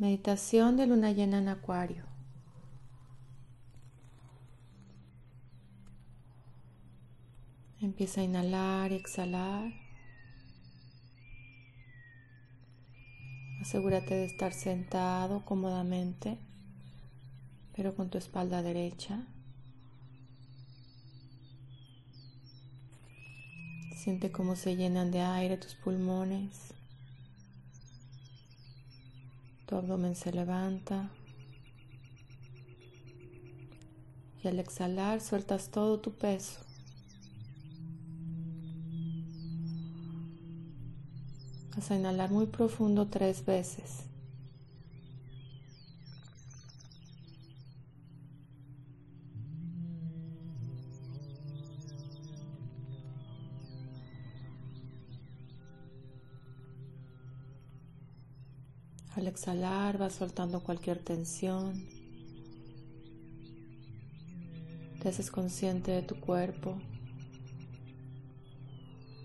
Meditación de luna llena en acuario. Empieza a inhalar y exhalar. Asegúrate de estar sentado cómodamente, pero con tu espalda derecha. Siente cómo se llenan de aire tus pulmones. Tu abdomen se levanta. Y al exhalar sueltas todo tu peso. Vas a inhalar muy profundo tres veces. Al exhalar vas soltando cualquier tensión. Te haces consciente de tu cuerpo.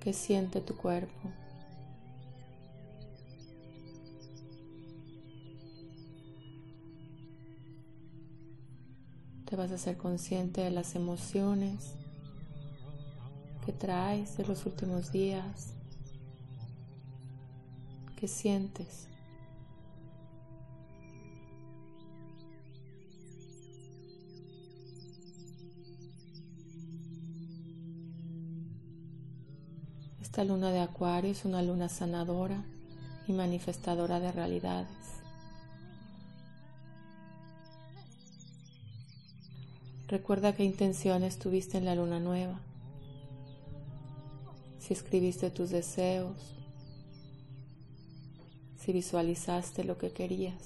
¿Qué siente tu cuerpo? Te vas a ser consciente de las emociones que traes de los últimos días. ¿Qué sientes? Esta luna de Acuario es una luna sanadora y manifestadora de realidades. Recuerda qué intenciones tuviste en la luna nueva. Si escribiste tus deseos, si visualizaste lo que querías,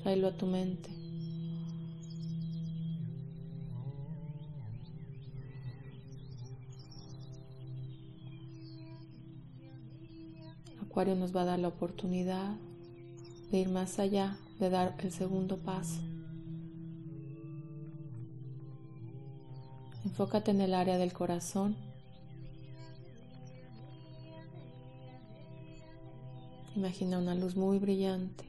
tráelo a tu mente. Acuario nos va a dar la oportunidad de ir más allá, de dar el segundo paso. Enfócate en el área del corazón. Imagina una luz muy brillante.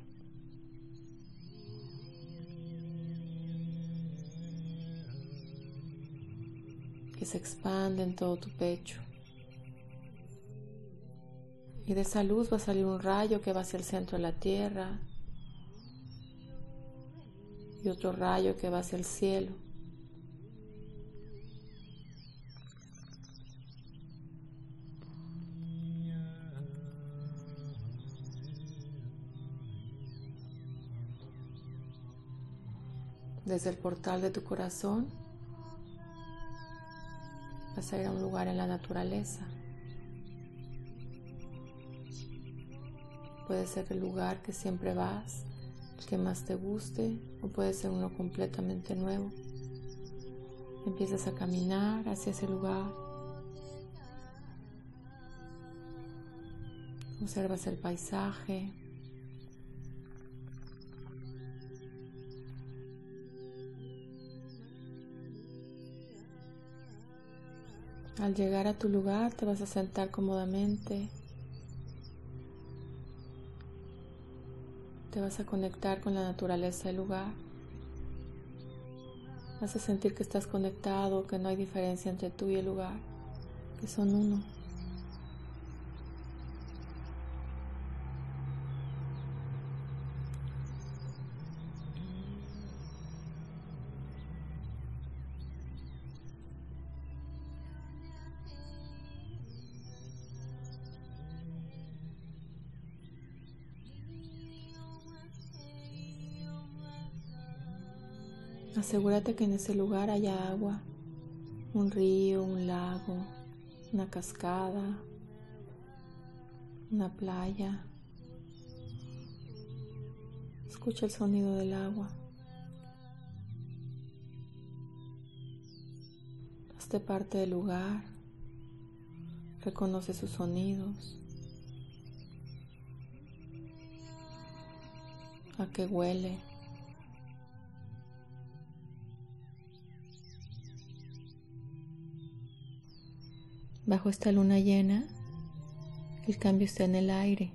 que se expande en todo tu pecho. Y de esa luz va a salir un rayo que va hacia el centro de la tierra y otro rayo que va hacia el cielo. Desde el portal de tu corazón vas a ir a un lugar en la naturaleza. Puede ser el lugar que siempre vas, el que más te guste, o puede ser uno completamente nuevo. Empiezas a caminar hacia ese lugar. Observas el paisaje. Al llegar a tu lugar te vas a sentar cómodamente. Te vas a conectar con la naturaleza del lugar. Vas a sentir que estás conectado, que no hay diferencia entre tú y el lugar, que son uno. Asegúrate que en ese lugar haya agua, un río, un lago, una cascada, una playa. Escucha el sonido del agua. Hazte parte del lugar. Reconoce sus sonidos. A qué huele. Bajo esta luna llena, el cambio está en el aire.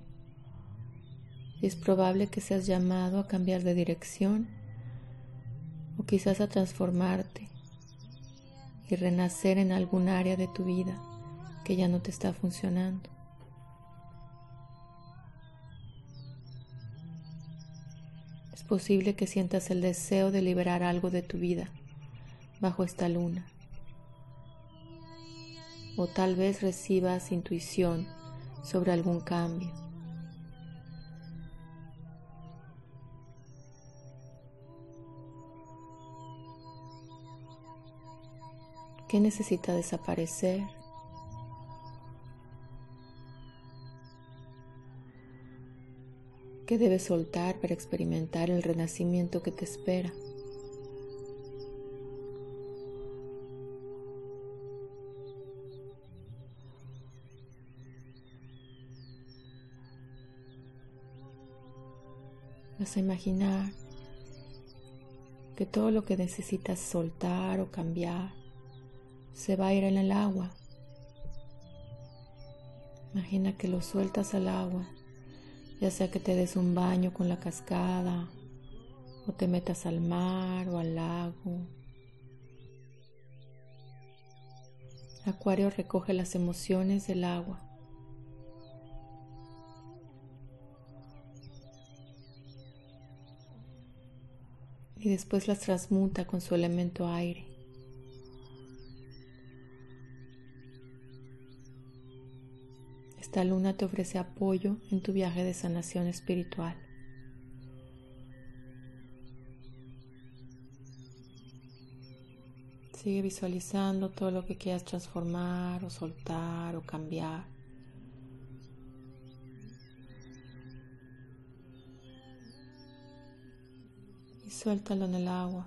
es probable que seas llamado a cambiar de dirección o quizás a transformarte y renacer en algún área de tu vida que ya no te está funcionando. Es posible que sientas el deseo de liberar algo de tu vida bajo esta luna. O tal vez recibas intuición sobre algún cambio. ¿Qué necesita desaparecer? ¿Qué debes soltar para experimentar el renacimiento que te espera? Vas a imaginar que todo lo que necesitas soltar o cambiar se va a ir en el agua. Imagina que lo sueltas al agua, ya sea que te des un baño con la cascada o te metas al mar o al lago. Acuario recoge las emociones del agua. Y después las transmuta con su elemento aire. Esta luna te ofrece apoyo en tu viaje de sanación espiritual. Sigue visualizando todo lo que quieras transformar o soltar o cambiar. Suéltalo en el agua.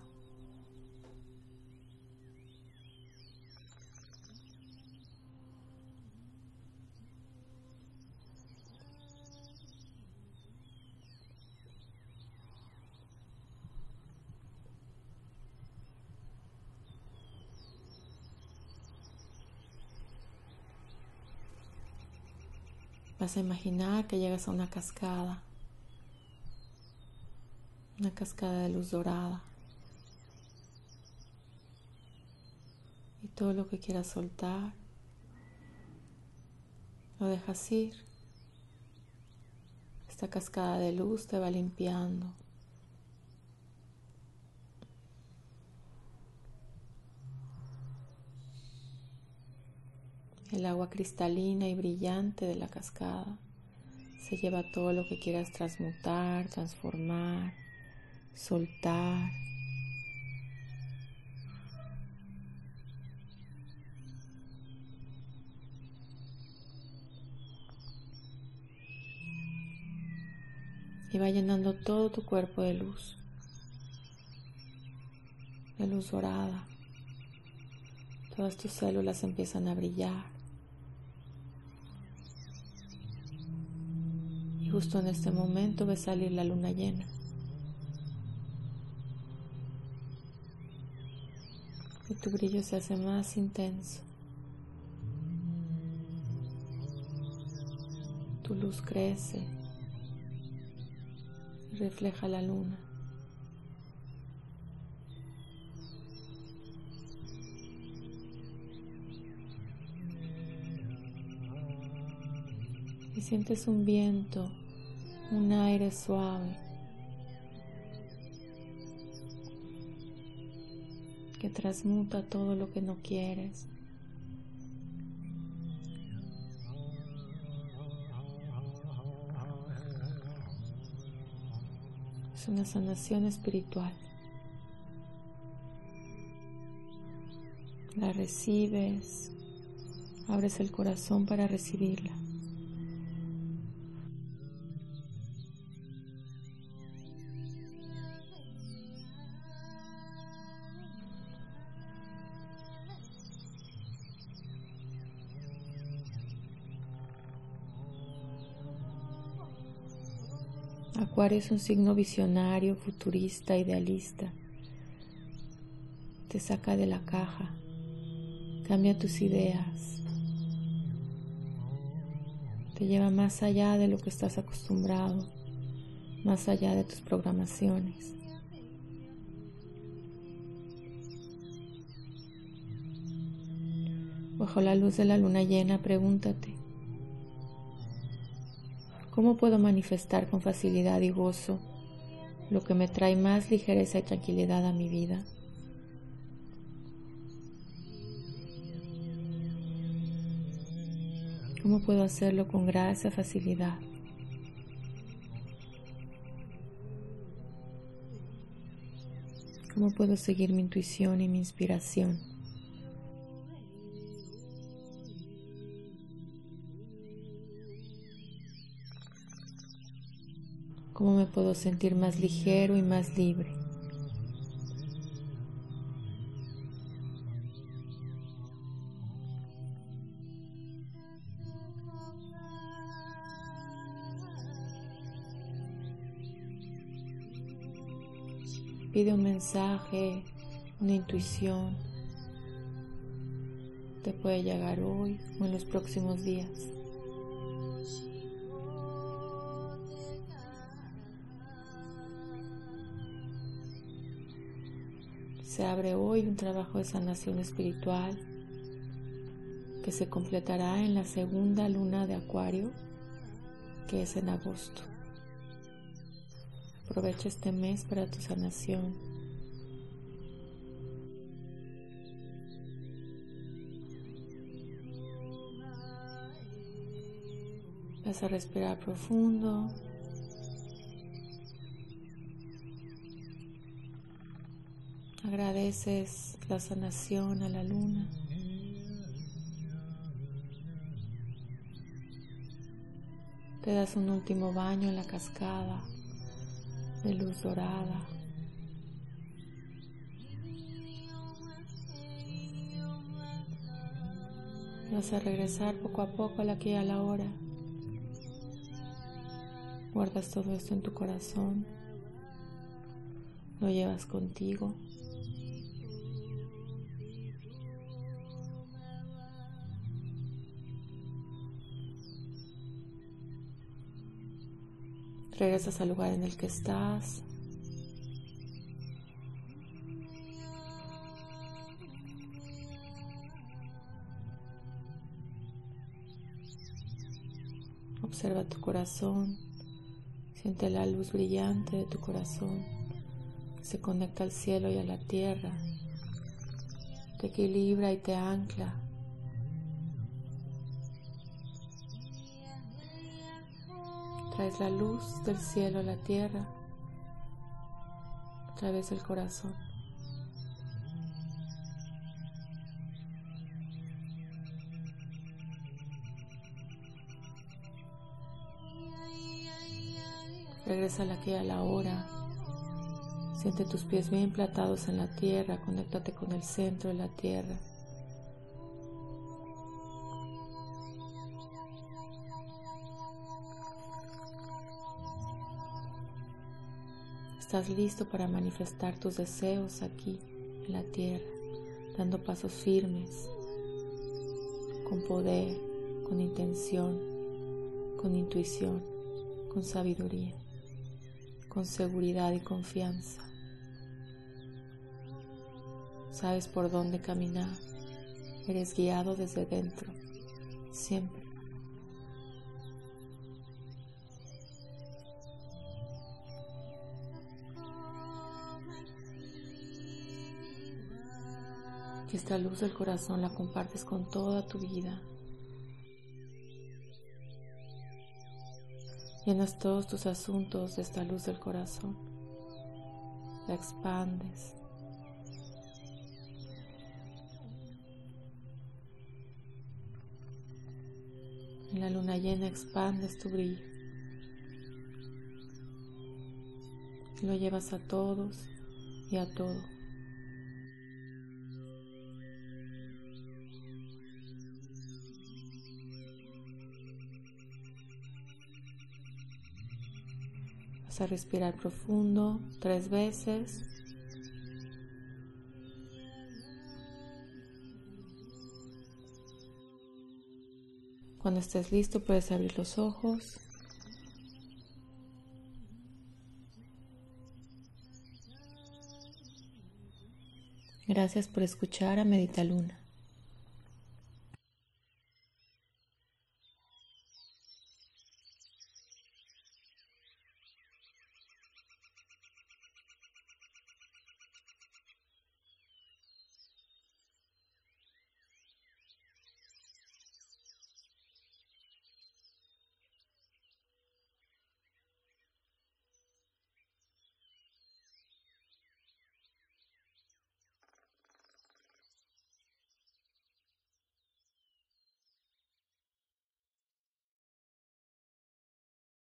Vas a imaginar que llegas a una cascada, una cascada de luz dorada. Y todo lo que quieras soltar, lo dejas ir. Esta cascada de luz te va limpiando. El agua cristalina y brillante de la cascada se lleva todo lo que quieras transmutar, transformar, soltar. Y va llenando todo tu cuerpo de luz, de luz dorada. Todas tus células empiezan a brillar. justo en este momento ve salir la luna llena. Y tu brillo se hace más intenso. Tu luz crece refleja la luna. Y sientes un viento un aire suave transmuta todo lo que no quieres. Es una sanación espiritual. La recibes, abres el corazón para recibirla. Acuario es un signo visionario, futurista, idealista. Te saca de la caja, cambia tus ideas, te lleva más allá de lo que estás acostumbrado más allá de tus programaciones. Bajo la luz de la luna llena, pregúntate, ¿cómo puedo manifestar con facilidad y gozo lo que me trae más ligereza y tranquilidad a mi vida? ¿Cómo puedo hacerlo con gracia, facilidad? ¿Cómo puedo seguir mi intuición y mi inspiración? ¿Cómo me puedo sentir más ligero y más libre? Pide un mensaje, una intuición. Te puede llegar hoy o en los próximos días. Se abre hoy un trabajo de sanación espiritual que se completará en la segunda luna de Acuario, que es en agosto. Aprovecha este mes para tu sanación. Vas a respirar profundo. Agradeces la sanación a la luna. Te das un último baño en la cascada de luz dorada. Vas a regresar poco a poco a la y a la hora. Guardas todo esto en tu corazón. Lo llevas contigo. Regresas al lugar en el que estás. Observa tu corazón, siente la luz brillante de tu corazón se conecta al cielo y a la tierra, te equilibra y te ancla Traes la luz del cielo a la tierra a través del corazón. Regresa a la que a la hora. Siente tus pies bien platados en la tierra. Conéctate con el centro de la tierra. Estás listo para manifestar tus deseos aquí en la tierra, dando pasos firmes, con poder, con intención, con intuición, con sabiduría, con seguridad y confianza. Sabes por dónde caminar, eres guiado desde dentro, siempre. Que esta luz del corazón la compartes con toda tu vida. Llenas todos tus asuntos de esta luz del corazón. La expandes. En la luna llena expandes tu brillo. Lo llevas a todos y a todo. Vas a respirar profundo tres veces. Cuando estés listo puedes abrir los ojos. Gracias por escuchar a Medita Luna.